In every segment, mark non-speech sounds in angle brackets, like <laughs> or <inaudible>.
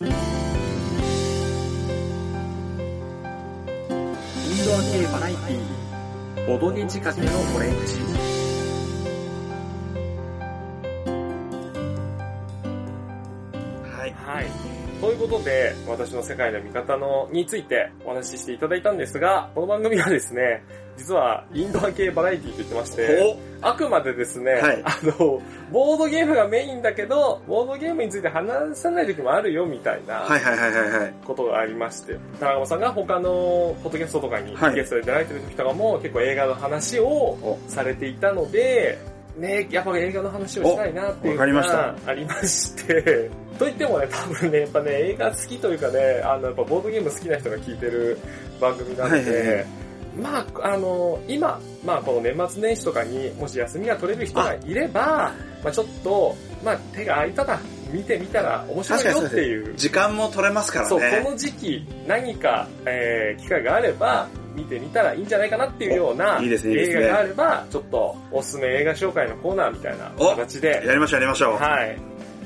インドア系バラエティー、ボドゲ仕掛けのオレンジ。ということで、私の世界の見方の、についてお話ししていただいたんですが、この番組はですね、実はインドア系バラエティと言ってまして、あくまでですね、はい。あの、ボードゲームがメインだけど、ボードゲームについて話さない時もあるよみたいな。ことがありまして、田中さんが他のポッドキャストとかにはい。ゲストで出られてる時とかも結構映画の話をされていたので、ね、やっぱ映画の話をしたいなっていうのがありまして、と言ってもね、多分ね、やっぱね、映画好きというかね、あの、やっぱボードゲーム好きな人が聞いてる番組なので、はいはいはいまあ、あの、今、まあ、この年末年始とかにもし休みが取れる人がいれば、まあ、ちょっと、まあ、手が空いたら見てみたら面白いよっていう。時間も取れますからそう、ね。この時期何か、えー機会があれば、見てみたらいいんじゃないかなっていうような映画があれば、ちょっとおすすめ映画紹介のコーナーみたいなお形で、やりましょうやりましょう。はい。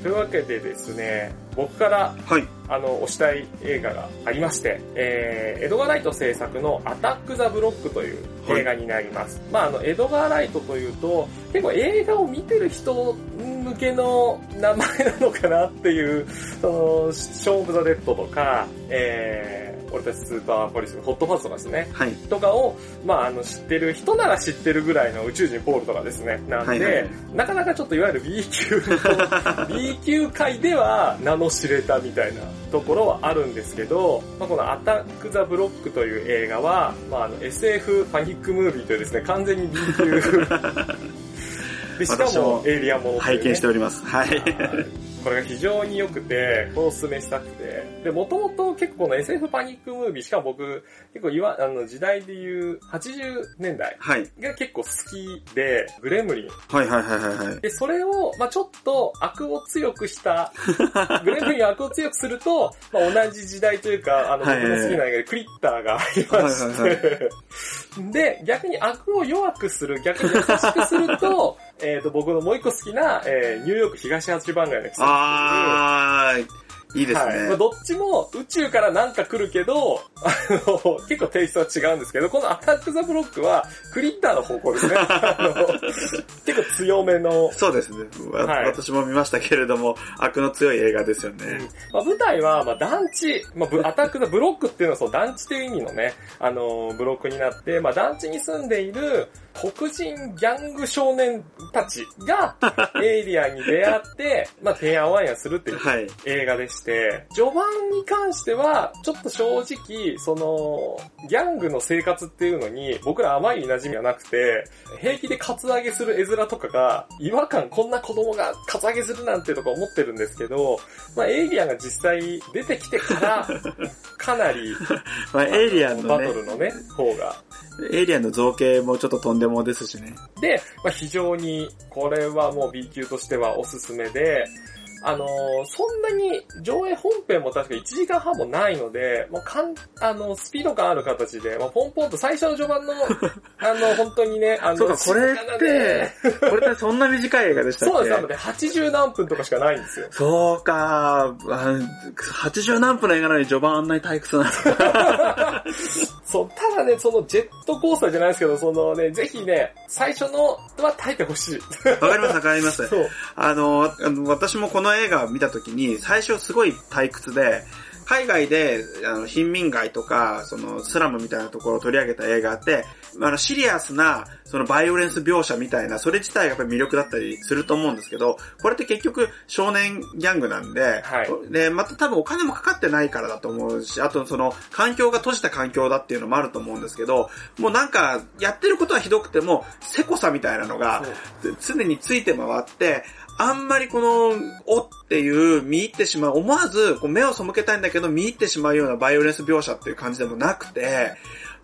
というわけでですね、僕からはい。あの、推したい映画がありまして、えー、エドガー・ライト制作のアタック・ザ・ブロックという映画になります。まああの、エドガー・ライトというと、結構映画を見てる人向けの名前なのかなっていう、その、ショー・オブ・ザ・デッドとか、えー、俺たちスーパーポリスのホットファズとかですね。はい。とかを、まああの、知ってる人なら知ってるぐらいの宇宙人ポールとかですね。なんで、はいはいはいなかなかちょっといわゆる B 級の <laughs> B 級界では名の知れたみたいなところはあるんですけど、まあ、このアタック・ザ・ブロックという映画は、まあ、あの SF パニックムービーというですね、完全に B 級。<laughs> で、しか私ももエイリアンもね拝見しております。はい。これが非常に良くて、こお勧めしたくて。で、もともと結構この SF パニックムービー、しかも僕、結構いわ、あの、時代で言う80年代はい。が結構好きで、グレムリン。はいはいはいはいはい。で、それを、まあちょっと悪を強くした、<laughs> グレムリンを悪を強くすると、まあ同じ時代というか、あの、僕はいの好きな映画でクリッターがありましはいはいて、で、逆に悪を弱くする、逆に優しくすると、えっと、僕のもう一個好きな、えーニューヨーク東八番街の季節あー、い。いですはい。まあ、ね。どっちも宇宙からなんか来るけど、あの、結構テイストは違うんですけど、このアタック・ザ・ブロックはクリッターの方向ですね。<laughs> あの結構強めの、そうですね。わはい私も見ましたけれども、悪の強い映画ですよね。まあ、舞台は、まあ、団地、まあ、ブアタック・ザ・ブロックっていうのはその団地という意味のね、あの、ブロックになって、まあ、団地に住んでいる黒人ギャング少年たちが、<laughs> エイリアンに出会って、まあ、てんやわんやするっていうはい。映画でして、序盤に関しては、ちょっと正直、その、ギャングの生活っていうのに、僕らあまり馴染みはなくて、平気でカツアゲする絵面とかが、違和感、こんな子供がカツアゲするなんてとか思ってるんですけど、まあ、エイリアンが実際出てきてから、かなり、<laughs> まあ、エイリアンのバトね、ルのね、方が、エイリアンの造形もちょっととんでもですしね。で、まあ、非常に、これはもう B 級としてはおすすめで、あのーそんなに上映本編も確か1時間半もないので、もうかん、あの、スピード感ある形で、まあ、ポンポンと最初の序盤の、<laughs> あの、本当にね、あの、そうか、これってね、これってそんな短い映画でしたっけ？そうです、なので80何分とかしかないんですよ。そうか、あ80何分の映画なのに序盤あんなに退屈な。<laughs> そう、ただね、そのジェットコースターじゃないですけど、そのね、ぜひね、最初のは耐えてほしい。わかりますわかります。<laughs> そう。あの、私もこの映画を見たときに、最初すごい退屈で、海外で、あの、貧民街とか、その、スラムみたいなところを取り上げた映画って、あの、シリアスな、その、バイオレンス描写みたいな、それ自体がやっぱり魅力だったりすると思うんですけど、これって結局、少年ギャングなんで、はい。で、また多分お金もかかってないからだと思うし、あとその、環境が閉じた環境だっていうのもあると思うんですけど、もうなんか、やってることはひどくても、せこさみたいなのが、常について回って、あんまりこの、おっていう、見入ってしまう、思わずこう目を背けたいんだけど、見入ってしまうようなバイオレンス描写っていう感じでもなくて、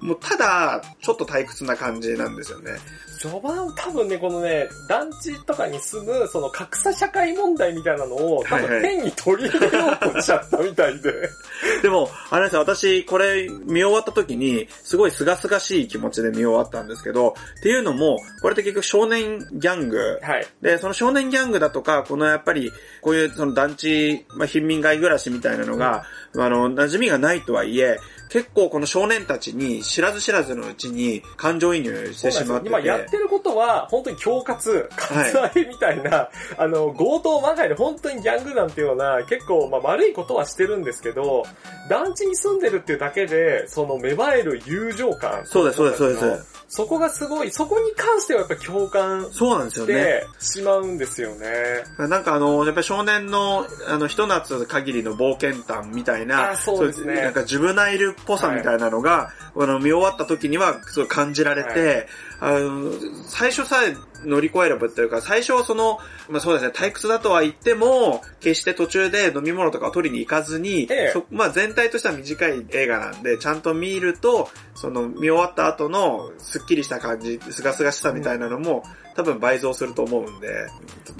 もうただ、ちょっと退屈な感じなんですよね。序盤多分ね、このね、団地とかに住む、その格差社会問題みたいなのを、多分変に取り入れようとしちゃったみたいで。<laughs> でも、あれですよ、私、これ見終わった時に、すごい清々しい気持ちで見終わったんですけど、っていうのも、これって結局少年ギャング。はい。で、その少年ギャングだとか、このやっぱり、こういうその団地、まあ、貧民街暮らしみたいなのが、あの、馴染みがないとはいえ、結構この少年たちに知らず知らずのうちに感情移入してしまってて。今やってることは、本当に恐喝、割愛みたいな、あの、強盗まがいで本当にギャングなんていうような、結構、まあ、悪いことはしてるんですけど、団地に住んでるっていうだけで、その芽生える友情感。そうです、そうです、そうです。そこがすごい、そこに関してはやっぱ共感そうなんですよね。してしまうんですよね。なんかあの、やっぱり少年の、あの、ひと夏限りの冒険譚みたいな、あそうですねいなんかジュブナイルっぽさみたいなのが、あの、見終わった時には、すごい感じられて、あの、最初さえ乗り越えればっていうか、最初その、まあそうですね、退屈だとは言っても、決して途中で飲み物とかを取りに行かずに、ええ。そまあ全体としては短い映画なんで、ちゃんと見ると、その見終わった後のスッキリした感じ、すがすがしさみたいなのも、多分倍増すると思うんで、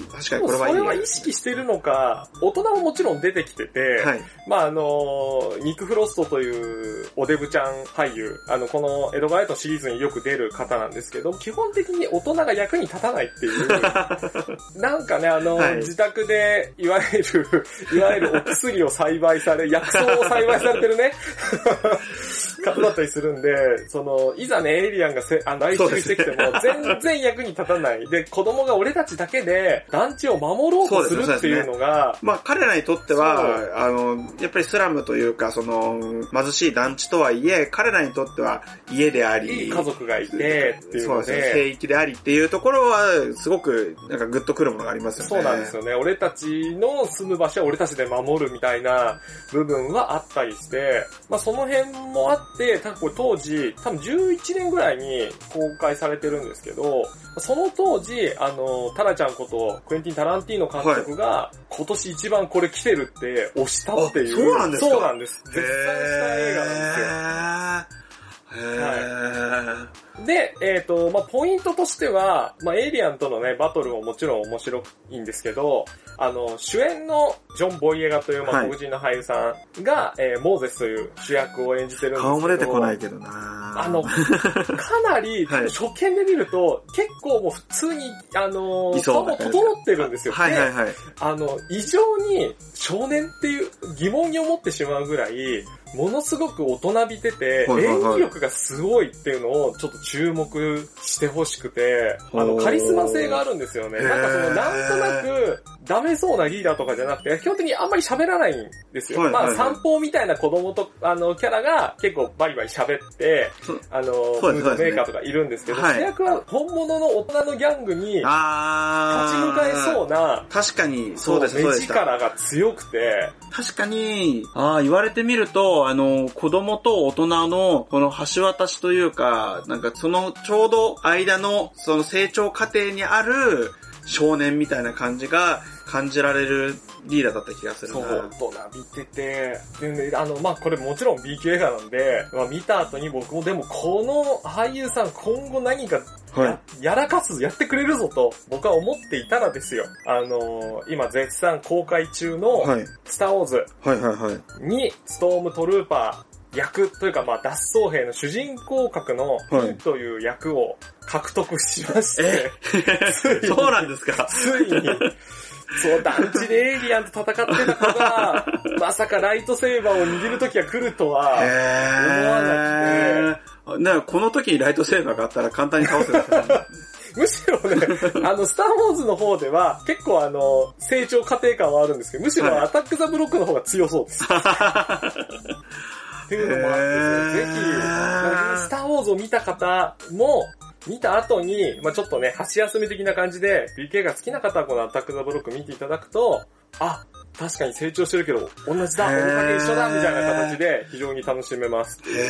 確かにこれはいい。それは意識してるのか、大人ももちろん出てきてて、はい。まああの、ニック・フロストというおデブちゃん俳優、あの、このエドガーライトシリーズによく出る方なんですけど、基本的に大人が役に立たないっていう、<laughs> なんかね、あの、はい自宅で、いわゆる、<laughs> いわゆるお薬を栽培され、薬草を栽培されてるね、<laughs> 方だったりするんで、その、いざね、エイリアンがせあの来襲してきても、全然役に立たない。で、子供が俺たちだけで団地を守ろうとするっていうのが、まあ彼らにとっては、あの、やっぱりスラムというか、その、貧しい団地とはいえ、彼らにとっては家であり、いい家族がいてっていうのそうですね、聖で、域でありっていうところは、すごく、なんかグッとくるものがありますよね。そうなんですよね。俺たちの住む場所は俺たちで守るみたいな部分はあったりして、まあその辺もあって、多分これ当時、多分11年ぐらいに公開されてるんですけど、その当時、あの、タラちゃんこと、クエンティン・タランティーノ監督が、今年一番これ来てるって押したっていう。あそうなんですかそうなんです。絶賛した映画なんですよ。で、えっ、と、まあ、ポイントとしては、まあ、エイリアンとのね、バトルももちろん面白いんですけど、あの、主演のジョン・ボイエガという、まあ、はい黒人の俳優さんが、えーモーゼスという主役を演じてるんですけど。顔も出てこないけどなあの、<laughs> かなり、はい初見で見ると、結構もう普通に、あの顔も整ってるんですよ。ではいはいはい。あの、異常に少年っていう疑問に思ってしまうぐらい、ものすごく大人びてて、はいはいはい演技力がすごいっていうのをちょっと注目してほしくて、あの、カリスマ性があるんですよね。なんかその、なんとなく、ダメそうなリーダーとかじゃなくて、基本的にあんまり喋らないんですよ。はいはいはいまあ、散歩みたいな子供と、あの、キャラが結構バリバリ喋ってあの、ムードメーカーとかいるんですけど、はい主役は本物の大人のギャングに立ち。向かえそうな、確かに、そうです、そう目。力が強くて、確かに、ああ、言われてみると、あの、子供と大人の、この橋渡しというか、なんかそのちょうど間の、その成長過程にある少年みたいな感じが感じられるリーダーだった気がするな。そう、大人びてて、でね、あの、まあ、これもちろん B 級映画なんで、まあ、見た後に僕もでもこの俳優さん今後何かや,、はいやらかす、やってくれるぞと僕は思っていたらですよ。あのー今絶賛公開中のはい。スターウォーズはいはいはい。にストームトルーパー役というかまあ脱走兵の主人公格のフィンという役を獲得しまして、ついにそうなんですか？ついに、そう、団地でエイリアンと戦ってた子が、<laughs> まさかライトセーバーを握る時が来るとは、へ思わなくて。なこの時にライトセーバーがあったら簡単に倒せるんですよね <laughs> むしろね、あの、スターウォーズの方では、結構あの、成長過程感はあるんですけど、むしはいろアタックザブロックの方が強そうです。<laughs> っていうのもあって、ぜひ、スターウォーズを見た方も、見た後に、まあちょっとね、箸休め的な感じで、BK が好きな方はこのアタックザブロック見ていただくと、あ、確かに成長してるけど、同じだ、へー俺だけ一緒だ、みたいな形で、非常に楽しめます。へー。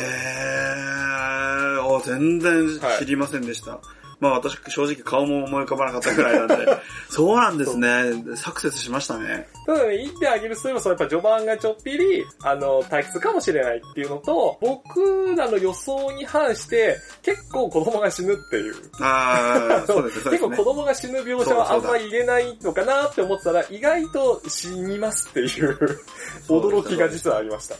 あ、全然知りませんでした。まあ私正直顔も思い浮かばなかったくらいなんで。<laughs> そうなんですね。サクセスしましたね。ただね、言ってあげるとすれば、そうやっぱ序盤がちょっぴり、あの、退屈かもしれないっていうのと、僕らの予想に反して、結構子供が死ぬっていう。ああ、そうですね、結構。子供が死ぬ描写はあんまり入れないのかなって思ってたら、意外と死にますっていう驚きが実はありました。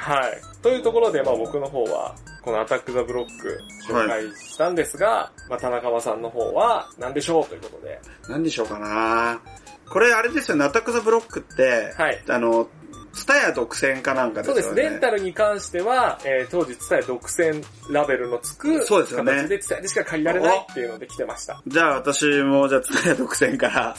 はい。というところで、まあ僕の方は、このアタックザブロック紹介したんですが、まあタナカマさんの方は何でしょうということで。何でしょうかなこれあれですよね、アタックザブロックって、はい。あの、ツタヤ独占かなんかですよね。そうです。レンタルに関しては、えー当時、ツタヤ独占ラベルのつくそうですよね形で、ツタヤでしか借りられないっていうので来てました。じゃあ私も、じゃあツタヤ独占から、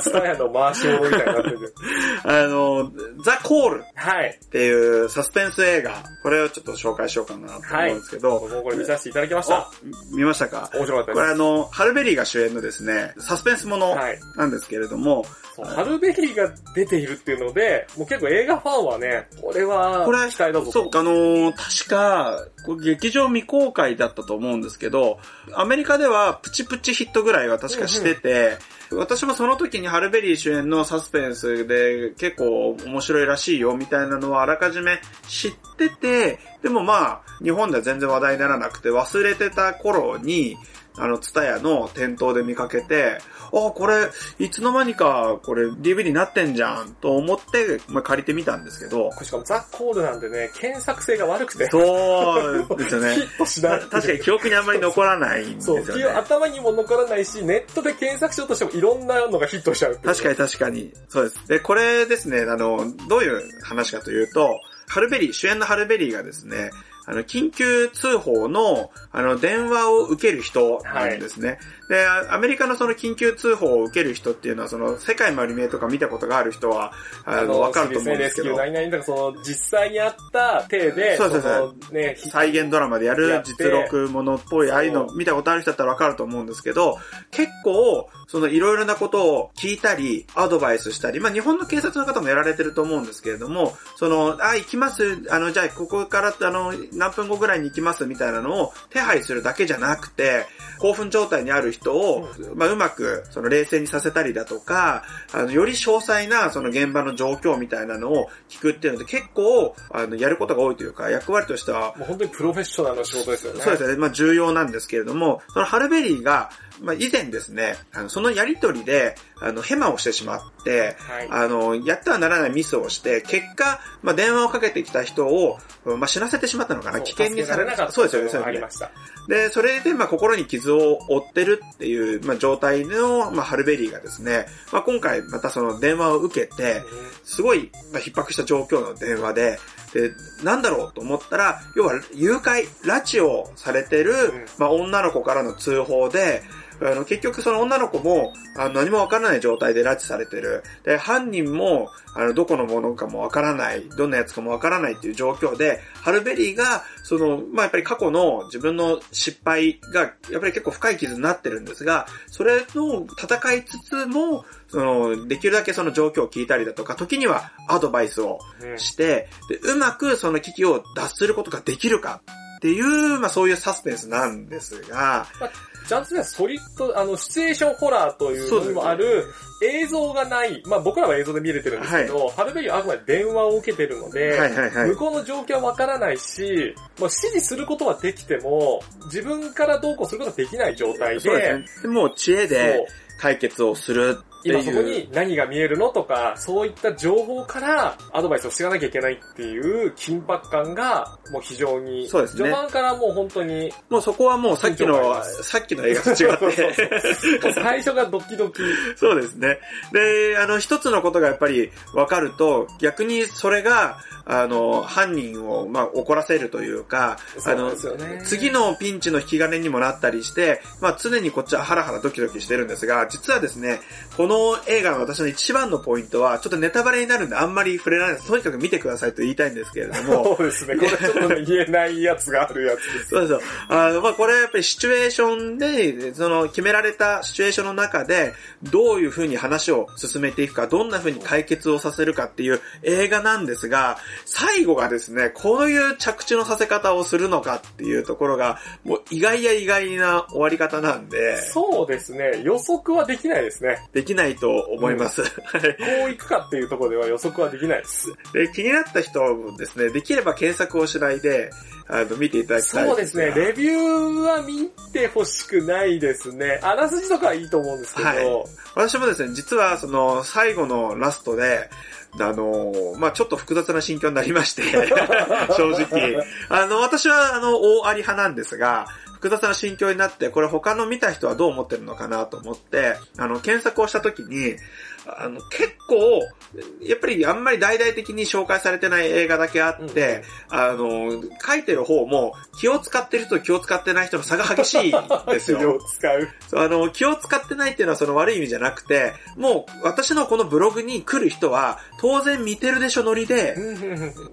ツタヤの回し物みたいになってる。<laughs> あの、ザ・コールはい。っていうサスペンス映画、これをちょっと紹介しようかなと思うんですけど、僕もこれ見させていただきました。お見ましたか？面白かったこれであの、ハルベリーが主演のですね、サスペンスものす。はい。なんですけれども、そうハルベリーが出ているっていうので、もう結構映画ファンはね、これはこれ、期待だぞと。そう、あのー確か、これ劇場未公開だったと思うんですけど、アメリカではプチプチヒットぐらいは確かしてて、私もその時にハルベリー主演のサスペンスで結構面白いらしいよみたいなのはあらかじめ知ってて、でもまあ、日本では全然話題にならなくて忘れてた頃に、あの、ツタヤの店頭で見かけて、あ、これ、いつの間にか、これ DVD になってんじゃん、と思って、まあ、借りてみたんですけど、しかもザ・コールなんでね、検索性が悪くて。そうですよね <laughs> ヒ。ットしない。た確かに記憶にあんまり残らないんですそう、よね。頭にも残らないし、ネットで検索しようとしてもいろんなのがヒットしちゃう確かに確かに。そうです。で、これですね、あの、どういう話かというと、ハルベリー、主演のハルベリーがですね、あの、緊急通報の、あの、電話を受ける人なんですね。で、あアメリカのその緊急通報を受ける人っていうのは、その、世界丸見えとか見たことがある人は、あの、わかると思うんですけど、レスキュー何々とか、その、実際にあった体で、そうそうそうのね、再現ドラマでやる実録ものっぽい、ああいうの見たことある人だったらわかると思うんですけど、結構、そのいろいろなことを聞いたり、アドバイスしたり、まあ日本の警察の方もやられてると思うんですけれども、その、あ、行きます、あの、じゃあここから、あの、何分後ぐらいに行きますみたいなのを手配するだけじゃなくて、興奮状態にある人を、まあうまく、その冷静にさせたりだとか、あの、より詳細な、その現場の状況みたいなのを聞くっていうので、結構、あの、やることが多いというか、役割としては、もう本当にプロフェッショナルな仕事ですよね。そうですね。まあ重要なんですけれども、そのハルベリーが、まあ以前ですね、あのそのやりとりで、あの、ヘマをしてしまって、はい。あの、やってはならないミスをして、結果、まあ電話をかけてきた人を、まあ死なせてしまったのかな危険にされなかったそうですよね、ありま。した。で、それで、まあ、心に傷を負ってるっていう、まあ、状態の、まあ、ハルベリーがですね、まあ、今回またその電話を受けて、すごい、まあ、逼迫した状況の電話で、で、なんだろうと思ったら、要は、誘拐、拉致をされてる、んまあ、女の子からの通報で、あの、結局その女の子も、あの、何もわからない状態で拉致されてる。で、犯人も、あの、どこのものかもわからない、どんなやつかもわからないっていう状況で、ハルベリーが、その、まあ、やっぱり過去の自分の失敗が、やっぱり結構深い傷になってるんですが、それの戦いつつも、その、できるだけその状況を聞いたりだとか、時にはアドバイスをして、で、うまくその危機を脱することができるかっていう、まあそういうサスペンスなんですが、ちゃんとね、ソリッド、あの、シチュエーションホラーというのにもある、映像がない、まあ僕らは映像で見れてるんですけど、ハルベリーはあくまで電話を受けてるので、はいはいはい向。こうの状況はわからないし、まあ指示することはできても、自分からどうこうすることはできない状態で、そうですね。でもう知恵で解決をする今そこ。に何が見えるのとか、そういった情報からアドバイスをしていかなきゃいけないっていう緊迫感がもう非常に、そうですね序盤からもう本当に、もうそこはもうさっきのさっきの映画と違そうそうって。最初がドキドキ。そうですね。で、あの、一つのことがやっぱり分かると、逆にそれが、あの、犯人を、まあ、怒らせるというか、あのね。次のピンチの引き金にもなったりして、まあ常にこっちはハラハラドキドキしてるんですが、実はですね、この映画の私の一番のポイントは、ちょっとネタバレになるんであんまり触れられないです。とにかく見てくださいと言いたいんですけれども、<laughs> そうですね。これちょっとね言えないやつがあるやつです。そうそう。あの、まあ、これはやっぱりシチュエーションで、その決められたシチュエーションの中で、どういう風に話を進めていくか、どんな風に解決をさせるかっていう映画なんですが、最後がですね、こういう着地のさせ方をするのかっていうところが、もう意外や意外な終わり方なんで、そうですね。予測はできないですね。できなないと思います。はいこういくかっていうところでは予測はできないです。で気になった人もですね、できれば検索をしないで、あの、見ていただきたいそうですね、レビューは見てほしくないですね。あらすじとかはいいと思うんですけど、はい私もですね、実はその最後のラストで、あのまあちょっと複雑な心境になりまして、<laughs> 正直。あの、私はあの、大あり派なんですが、複雑な心境になって、これ他の見た人はどう思ってるのかなと思って、あの、検索をした時に、あの、結構、やっぱりあんまり大々的に紹介されてない映画だけあって、あの、書いてる方も気を使ってる人と気を使ってない人の差が激しいんですよ。<laughs> を使う。あの、気を使ってないっていうのはその悪い意味じゃなくて、もう私のこのブログに来る人は、当然見てるでしょノリで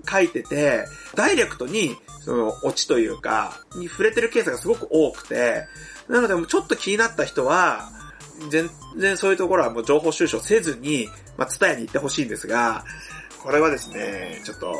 書いてて、ダイレクトに、その、オチというか、に触れてるケースがすごく多くて、なので、ちょっと気になった人は、全然そういうところはもう情報収集せずに、まあ、伝えに行ってほしいんですが、これはですね、ちょっと、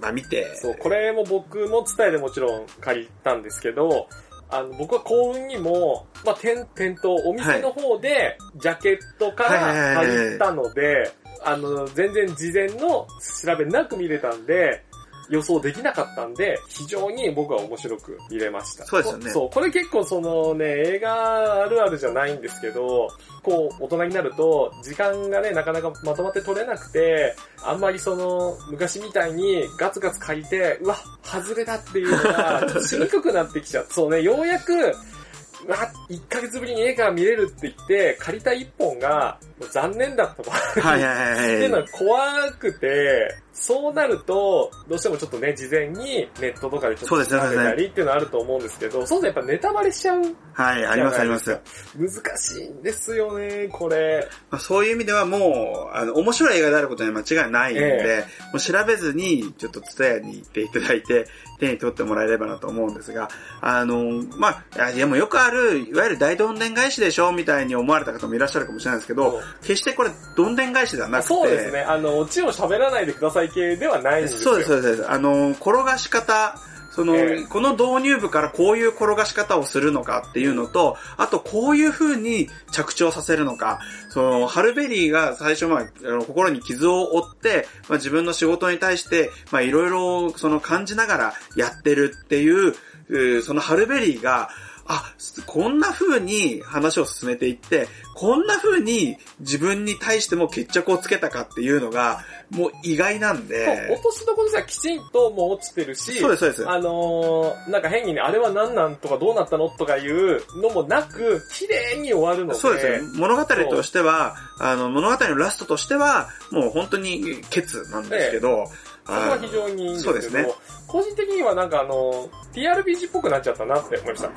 まあ、見て、そう、これも僕も伝えでもちろん借りたんですけど、あの、僕は幸運にも、まあ、店、店頭、お店の方で、ジャケットから借りたので、あの、全然事前の調べなく見れたんで、予想できなかったんで、非常に僕は面白く見れました。そうですよねそう、これ結構そのね、映画あるあるじゃないんですけど、こう、大人になると、時間がね、なかなかまとまって取れなくて、あんまりその、昔みたいにガツガツ借りて、うわ、外れだっていうのが、<laughs> しにくくなってきちゃう。そうね、ようやく、うわ、1ヶ月ぶりに映画見れるって言って、借りた1本が、残念だったと。はいはいはい <laughs> っていうのは。はい怖くて、そうなると、どうしてもちょっとね、事前にネットとかでちょっとそうですね調べたりっていうのはあると思うんですけど、そうするとやっぱネタバレしちゃうはい、ありますあります。難しいんですよね、これ。まあ、そういう意味ではもう、あの、面白い映画であることには間違いないんで、えもう調べずに、ちょっとツタヤに行っていただいて、手に取ってもらえればなと思うんですが、あの、まあ、いや、もうよくある、いわゆる大どんでん返しでしょみたいに思われた方もいらっしゃるかもしれないですけど、決してこれ、どんでん返しではなくて、そうですね、あの、オチを喋らないでください系ではないんですよ。そうです、そうです。あの、転がし方、その、ええこの導入部からこういう転がし方をするのかっていうのと、あとこういう風に着地をさせるのか、その、ハルベリーが最初、まあ、心に傷を負って、まあ、自分の仕事に対して、まあ、いろいろ、その感じながらやってるっていう、そのハルベリーが、あ、こんな風に話を進めていって、こんな風に自分に対しても決着をつけたかっていうのが、もう意外なんで。落としどころとしてはきちんともう落ちてるし、そうです、そうです。あのー、なんか変にね、あれは何なんとかどうなったのとかいうのもなく、綺麗に終わるので。そうですね。物語としては、あの、物語のラストとしては、もう本当にケツなんですけど、そこは非常にいいんですけど、そうですね個人的にはなんかあの、TRPG っぽくなっちゃったなって思いました。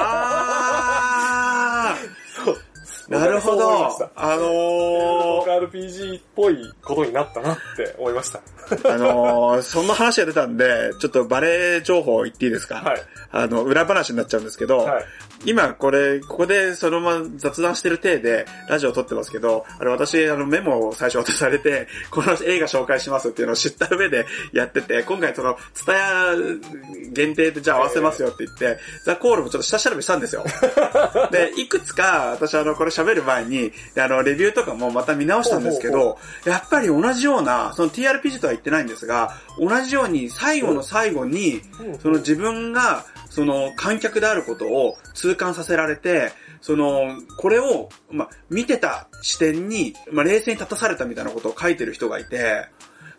あなるほ。どあの僕 RPG っぽいことになったなって思いました。ー、あのー、そんな話が出たんで、ちょっとバレー情報言っていいですか？はい。あの、裏話になっちゃうんですけど、はい。今これ、ここでそのまま雑談してる体でラジオを撮ってますけど、あれ私あのメモを最初渡されて、<laughs> この映画紹介しますっていうのを知った上でやってて、今回その、ツタヤ限定でじゃあ合わせますよって言って、ザ・コールもちょっと下調べしたんですよ。<laughs> で、いくつか私あのこれ喋る前に、あのレビューとかもまた見直したんですけど、やっぱり同じような、その TRPG とは言ってないんですが、同じように最後の最後に、その自分が、その観客であることを痛感させられて、その、これを、まあ、見てた視点に、まあ、冷静に立たされたみたいなことを書いてる人がいて、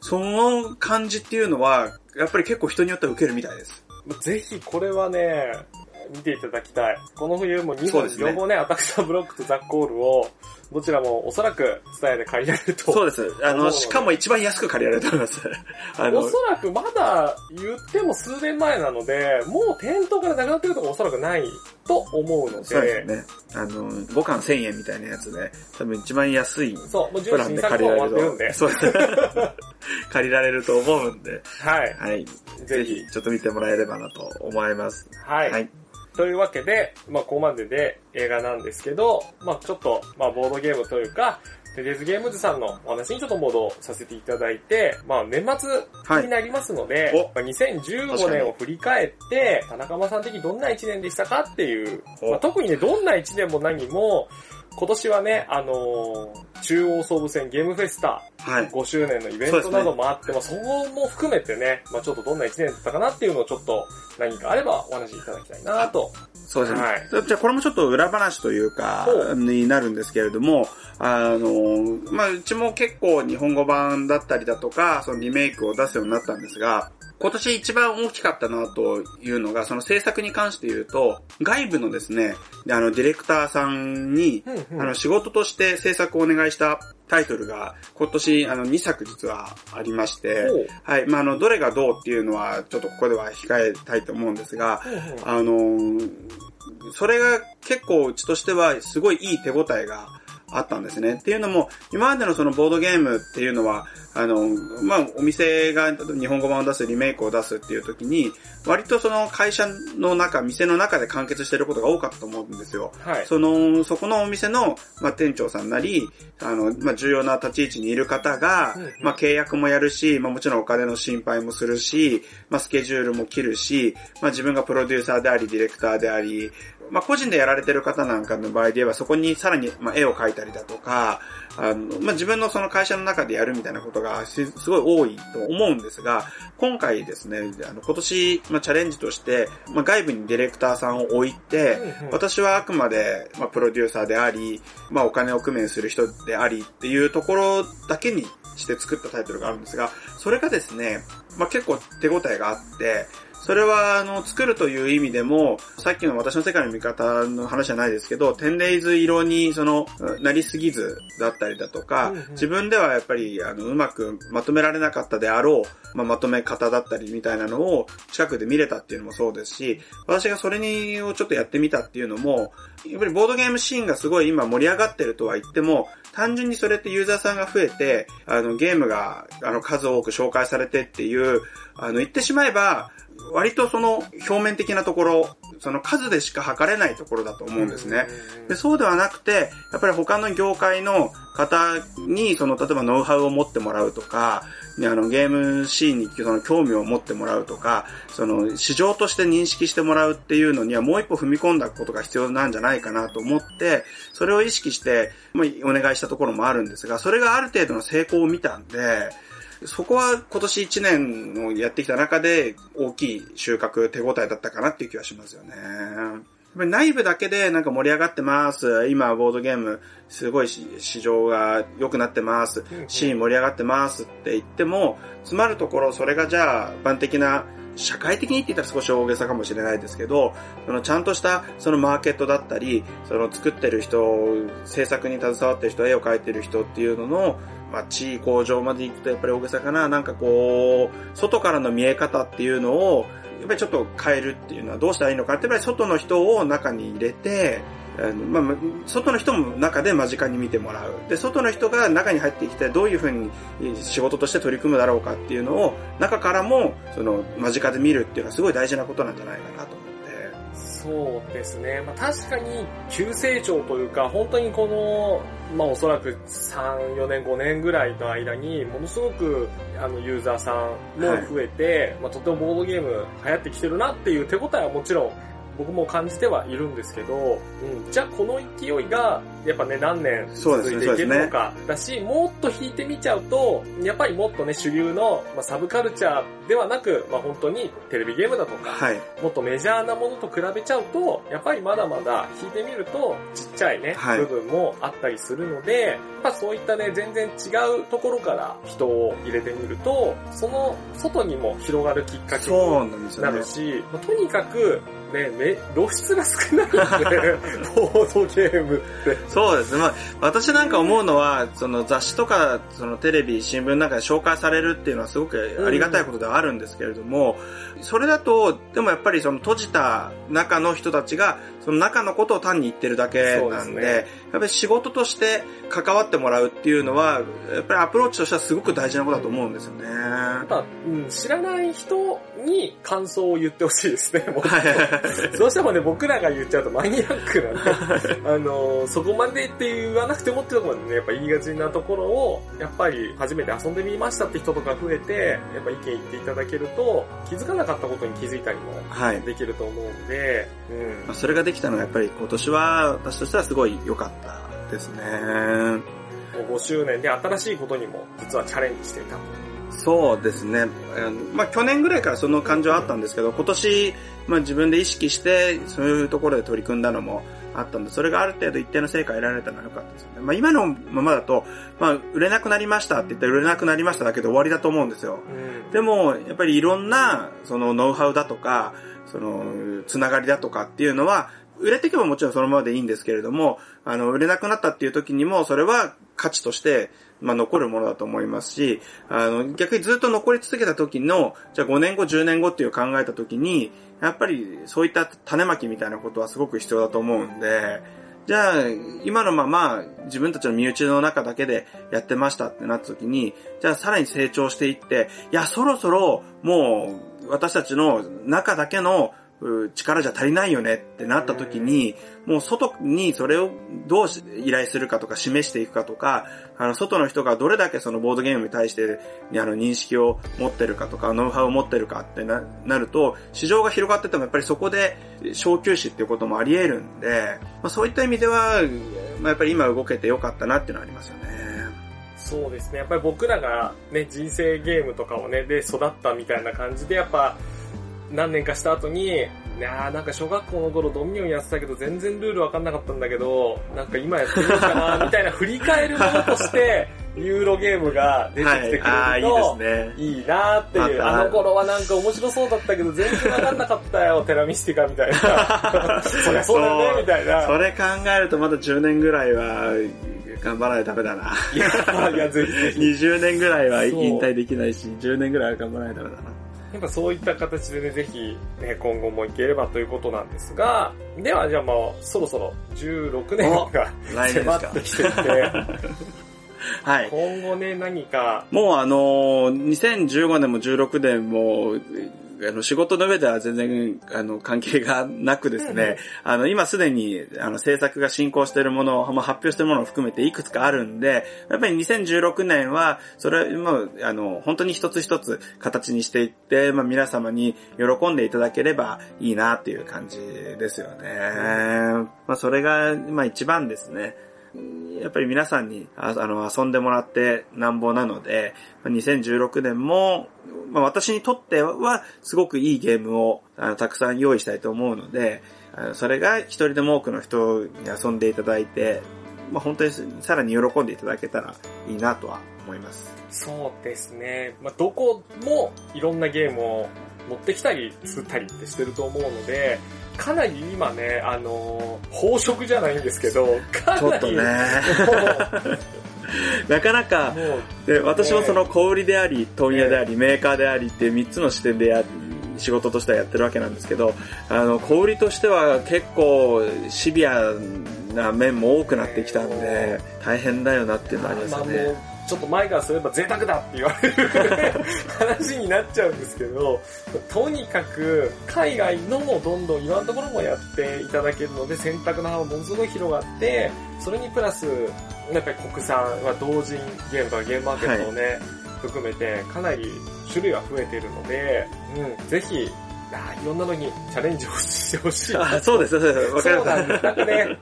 その感じっていうのは、やっぱり結構人によっては受けるみたいです。ぜひこれはね、見ていただきたい。この冬も2本ね両方ね、アタクサブロックとザ・コールを、どちらもおそらく伝えで借りられると。そうです。あの、しかも一番安く借りられると思います。<laughs> あおの、そらくまだ言っても数年前なので、もう店頭からなくなってるとこおそらくないと思うので、そうですね。あの、5巻1000円みたいなやつで、多分一番安いプランで借りられると、、そうです。借りられると思うんで、はい。はい。ぜひぜひ、ちょっと見てもらえればなと思います。はい。はい。というわけで、まあ、ここまでで映画なんですけど、まあ、ちょっと、まあ、ボードゲームというか、テレーズゲームズさんのお話にちょっと戻させていただいて、まあ、年末はいになりますので、おまあ2015年を振り返って、田中間さん的にどんな1年でしたかっていう、おまあ、特にね、どんな1年も何も、今年はね、あのー中央総武線ゲームフェスタはい。5周年のイベントなどもあって、まあそこも含めてね、まあちょっとどんな1年だったかなっていうのをちょっと何かあればお話しいただきたいなと。そうですね。はいじゃあこれもちょっと裏話というかになるんですけれども、あの、まあ、うちも結構日本語版だったりだとか、そのリメイクを出すようになったんですが、今年一番大きかったなというのが、その制作に関して言うと、外部のですね、あの、ディレクターさんに、うんうんあの、仕事として制作をお願いしたタイトルが、今年、あの、2作実はありましてはい。まあ、あの、どれがどうっていうのは、ちょっとここでは控えたいと思うんですが、あのーそれが結構うちとしてはすごいいい手応えがあったんですね。っていうのも、今までのそのボードゲームっていうのは、あの、まあ、お店が日本語版を出す、リメイクを出すっていう時に、割とその会社の中、店の中で完結してることが多かったと思うんですよ。はい。その、そこのお店の、まあ、店長さんなり、あの、まあ、重要な立ち位置にいる方がまあ、契約もやるし、まあ、もちろんお金の心配もするし、まあ、スケジュールも切るし、まあ、自分がプロデューサーであり、ディレクターであり、まあ、個人でやられてる方なんかの場合で言えば、そこにさらに、まあ、絵を描いたりだとか、あの、まあ、自分のその会社の中でやるみたいなことがすすごい多いと思うんですが、今回ですね、あの、今年、まあ、チャレンジとして、まあ、外部にディレクターさんを置いて、私はあくまで、まあ、プロデューサーであり、まあ、お金を工面する人でありっていうところだけにして作ったタイトルがあるんですが、それがですね、まあ、結構手応えがあって、それは、あの、作るという意味でも、さっきの私の世界の見方の話じゃないですけど、テンデイズ色に、その、なりすぎずだったりだとか、うんうん。自分ではやっぱり、あの、うまくまとめられなかったであろう、まあ、まとめ方だったりみたいなのを近くで見れたっていうのもそうですし、私がそれにをちょっとやってみたっていうのも、やっぱりボードゲームシーンがすごい今盛り上がってるとは言っても、単純にそれってユーザーさんが増えて、あの、ゲームが、あの、数多く紹介されてっていう、あの、言ってしまえば、割とその表面的なところ、その数でしか測れないところだと思うんですね。でそうではなくて、やっぱり他の業界の方に、その、例えばノウハウを持ってもらうとか、ねあの、ゲームシーンにその興味を持ってもらうとか、その、市場として認識してもらうっていうのにはもう一歩踏み込んだことが必要なんじゃないかなと思って、それを意識して、ま、お願いしたところもあるんですが、それがある程度の成功を見たんで、そこは今年1年をやってきた中で大きい収穫、手応えだったかなっていう気はしますよね。ぱり内部だけでなんか盛り上がってます。今ボードゲームすごいし市場が良くなってますシーン盛り上がってますって言っても、詰まるところそれがじゃあ一般的な社会的にって言ったら少し大げさかもしれないですけど、そのちゃんとしたそのマーケットだったり、その作ってる人、制作に携わってる人、絵を描いてる人っていうのの、まあ、地位向上まで行くとやっぱり大げさかな。なんかこう、外からの見え方っていうのを、やっぱりちょっと変えるっていうのはどうしたらいいのかって、やっぱり外の人を中に入れて、あのまあ、外の人も中で間近に見てもらう。で、外の人が中に入ってきてどういうふうに仕事として取り組むだろうかっていうのを、中からも、その、間近で見るっていうのはすごい大事なことなんじゃないかなと。そうですね。まあ、確かに急成長というか、本当にこの、まあおそらく3、4年、5年ぐらいの間に、ものすごくあのユーザーさんも増えて、まあとてもボードゲーム流行ってきてるなっていう手応えはもちろん僕も感じてはいるんですけど、うん、じゃあこの勢いが、やっぱね、何年続いていけるのか、だし、もっと引いてみちゃうと、やっぱりもっとね、主流の、まあ、サブカルチャーではなく、まあ本当にテレビゲームだとか、はい。もっとメジャーなものと比べちゃうと、やっぱりまだまだ引いてみると、ちっちゃいね、はい部分もあったりするので、やっぱそういったね、全然違うところから人を入れてみると、その外にも広がるきっかけになる。し、まあとにかく、ね、め露出が少ないんで、<laughs> ボードゲームって。そうですね。まあ、私なんか思うのは、その雑誌とか、そのテレビ、新聞なんかで紹介されるっていうのはすごくありがたいことではあるんですけれども、それだと、でもやっぱりその閉じた中の人たちが、その中のことを単に言ってるだけなんで、ですね。やっぱり仕事として関わってもらうっていうのは、やっぱりアプローチとしてはすごく大事なことだと思うんですよね。やっぱ、うん、知らない人に感想を言ってほしいですね、<laughs> もっとはいどうしてもね、僕らが言っちゃうとマニアックなんで、<laughs> あの、そこまでって言わなくてもってところまでね、やっぱ言いがちなところを、やっぱり初めて遊んでみましたって人とか増えて、やっぱ意見言っていただけると、気づかなかったことに気づいたりもはい。できると思うんで、まあそれができたのはやっぱり今年は私としてはすごい良かったですね。うん。5周年で新しいことにも実はチャレンジしていた。そうですね。まあ去年ぐらいからその感情あったんですけど、今年、まあ自分で意識して、そういうところで取り組んだのもあったんで、それがある程度一定の成果得られたのは良かったですよね。まあ今のままだと、まあ売れなくなりましたって言ったら売れなくなりましただけで終わりだと思うんですよ。うん、でも、やっぱりいろんな、そのノウハウだとか、その、つながりだとかっていうのは、売れていけばもちろんそのままでいいんですけれども、あの、売れなくなったっていう時にも、それは価値として、まあ、残るものだと思いますし、あの、逆にずっと残り続けた時の、じゃあ5年後、10年後っていう考えた時に、やっぱりそういった種まきみたいなことはすごく必要だと思うんで、じゃあ、今のまま自分たちの身内の中だけでやってましたってなった時に、じゃあさらに成長していって、いや、そろそろもう私たちの中だけの力じゃ足りないよねってなった時に、もう外にそれをどう依頼するかとか示していくかとか、あの、外の人がどれだけそのボードゲームに対して、あの、認識を持ってるかとか、ノウハウを持ってるかってな、なると、市場が広がっててもやっぱりそこで小休止っていうこともあり得るんで、まあ、そういった意味では、まあ、やっぱり今動けてよかったなっていうのはありますよね。そうですね。やっぱり僕らがね、人生ゲームとかをね、で育ったみたいな感じで、やっぱ、何年かした後に、いやなんか小学校の頃ドミニオンやってたけど全然ルールわかんなかったんだけど、なんか今やってみようかな、みたいな振り返るものとして、<laughs> ユーロゲームが出てきてくれると、はい、いいですね。いいなっていう、あの頃はなんか面白そうだったけど全然わかんなかったよ、<laughs> テラミスティカみたいな。<laughs> そりゃそうだね、みたいな。それ考えるとまだ10年ぐらいは、頑張らないとダメだな。いや、いや、ぜひぜひ。20年ぐらいは引退できないし、10年ぐらいは頑張らないとダメだな。やっぱそういった形でね、ぜひ、ね、今後もいければということなんですが、ではじゃあもう、そろそろ16年が迫ってきていて、<laughs> はい。今後ね、何か。もうあのー、2015年も16年も、あの、仕事の上では全然、あの、関係がなくですね、あの、今すでに、あの、制作が進行しているものを、まあ、発表しているものを含めていくつかあるんで、やっぱり2016年は、それも、あの、本当に一つ一つ形にしていって、まあ、皆様に喜んでいただければいいなっていう感じですよね。まあ、それが、まあ、一番ですね。やっぱり皆さんにあの遊んでもらってなんぼなので、2016年も、まあ、私にとってはすごくいいゲームをあのたくさん用意したいと思うので、それが一人でも多くの人に遊んでいただいて、まあ、本当にさらに喜んでいただけたらいいなとは思います。そうですね。まあ、どこもいろんなゲームを持ってきたり、作ったりってしてると思うので、かなり今ね、あのー、宝飾じゃないんですけど、かなり。ちょっとね。<laughs> なかなか、で私もその小売りであり、問屋であり、メーカーでありっていう3つの視点でや仕事としてはやってるわけなんですけど、あの、小売りとしては結構シビアな面も多くなってきたんで、大変だよなっていうのはありますよね。ちょっと前からすれば贅沢だって言われる話になっちゃうんですけど、とにかく海外のもどんどんいろんなところもやっていただけるので選択の幅ものすごい広がって、それにプラス、やっぱり国産は同人ゲームとかゲームマーケットをね、はい、含めてかなり種類は増えているので、うん、ぜひ、あいろんなのにチャレンジをしてほしい。あ、そうです、そうです。わかります。そうなんです。なんかね、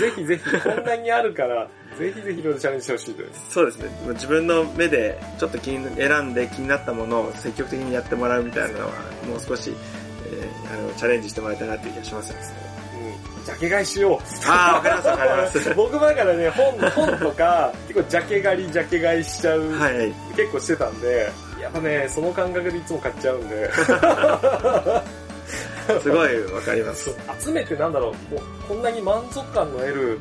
ぜひぜひ、こんなにあるから、ぜひぜひいろいろチャレンジしてほしいです。そうですね。自分の目でちょっと気に選んで気になったものを積極的にやってもらうみたいなのは、もう少し、えー、あのチャレンジしてもらいたいなっていう気がしますうん。ジャケ買いしよう。ああ、わかりますわかります。<laughs> 僕もだからね、本、本とか、結構ジャケ狩り、ジャケ買いしちゃう、はい、結構してたんで、やっぱね、その感覚でいつも買っちゃうんで。<laughs> すごいわかります。<laughs> 集めてなんだろう、もうこんなに満足感の得る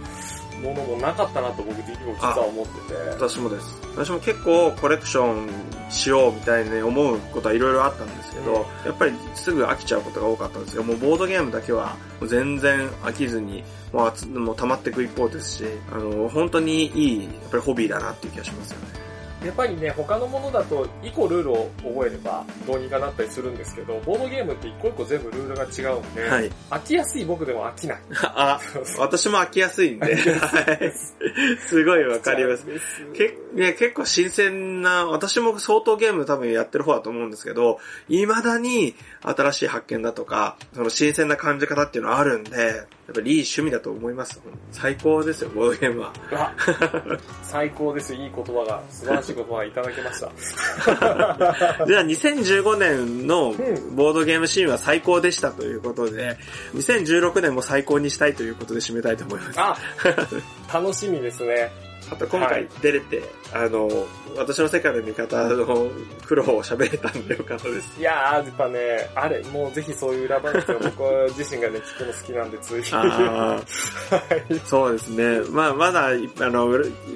ものもなかったなと僕的にも実は思ってて。私もです。私も結構コレクションしようみたいに思うことはいろいろあったんですけど、うん、やっぱりすぐ飽きちゃうことが多かったんですよ。もうボードゲームだけは全然飽きずに、もうもう溜まっていく一方ですし、あの、本当にいい、やっぱりホビーだなっていう気がしますよね。やっぱりね、他のものだと1個ルールを覚えればどうにかなったりするんですけど、ボードゲームって1個1個全部ルールが違うんで、はい、飽きやすい僕でも飽きない。あ、私も飽きやすいんで、<laughs> すごいわかります。けね、結構新鮮な、私も相当ゲーム多分やってる方だと思うんですけど、未だに新しい発見だとか、その新鮮な感じ方っていうのはあるんで、っぱいい趣味だと思います。最高ですよ、ボードゲームは。最高です。いい言葉が、素晴らしい言葉がいただきました。<laughs> じゃあ2015年のうんボードゲームシーンは最高でしたということで、2016年も最高にしたいということで締めたいと思います。あ楽しみですね。あと今回はい出れて、あの、私の世界の味方の苦労を喋れたんでよかったです。いやー、やっぱね、あれ、もうぜひそういう裏話を <laughs> 僕自身がね、聞くの好きなんで、つい。あはいーそうですね。まあ、まだ、あの、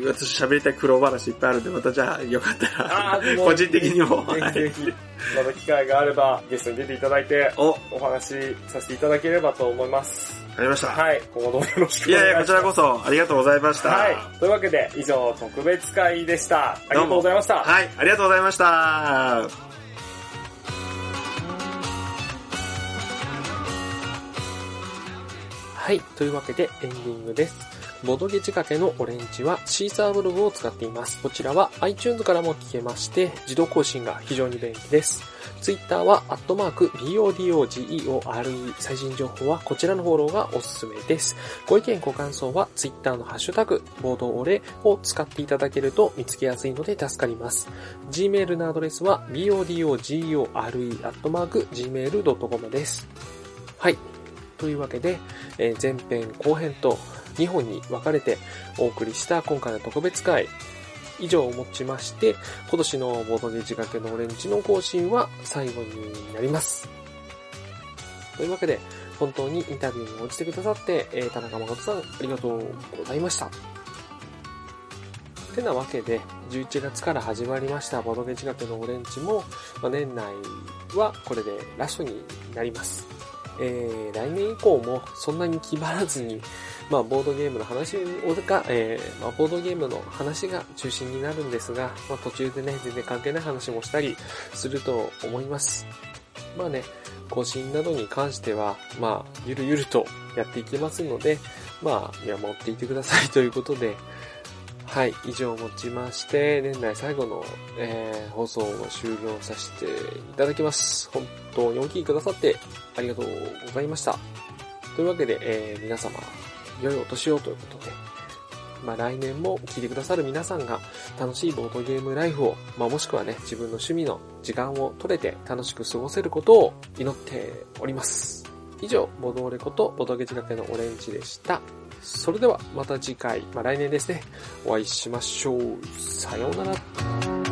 私喋りたい苦労話いっぱいあるんで、またじゃあよかったら、個人的にも。ぜひぜひ、また機会があれば、ゲストに出ていただいて、お、わお話しさせていただければと思います。かりました。はい、今後ともよろしくいやいや、お願いします。こちらこそありがとうございました。はい。というわけで、以上、特別会でした。ありがとうございました。はい、ありがとうございました。はい。というわけでエンディングです。ボドゲ仕掛けのオレンジはシーサーブログを使っています。こちらは iTunes からも聞けまして、自動更新が非常に便利です。Twitter は、アットマーク、BODOGEORE 最新情報はこちらのフォローがおすすめです。ご意見ご感想は Twitter のハッシュタグ、ボードオレを使っていただけると見つけやすいので助かります。Gmail のアドレスは、BODOGEORE.gmail.com です。はい。というわけで、えー前編後編と2本に分かれてお送りした今回の特別会以上をもちまして今年のボードゲージ掛けのオレンジの更新は最後になります。というわけで本当にインタビューに応じてくださって、えー田中誠さんありがとうございました。てなわけで、11月から始まりましたボドゲージ掛けのオレンジも、まあ、年内はこれでラストになります。えー、来年以降もそんなに気張らずに、まあ、ボードゲームの話が、えー、まあ、ボードゲームの話が中心になるんですが、まあ、途中でね、全然関係ない話もしたりすると思います。まあね、更新などに関しては、まあ、ゆるゆるとやっていきますので、まあ、見守っていてください <laughs> ということで、はい、以上をもちまして、年内最後の、えー放送を終了させていただきます。本当にお聞きくださってありがとうございました。というわけで、えー皆様、良いお年をということで、まあ来年も聞いてくださる皆さんが楽しいボードゲームライフを、まあもしくはね、自分の趣味の時間を取れて楽しく過ごせることを祈っております。以上、ボドオレことボドゲ仕掛けのオレンジでした。それではまた次回、まあ来年ですね、お会いしましょう。さようなら。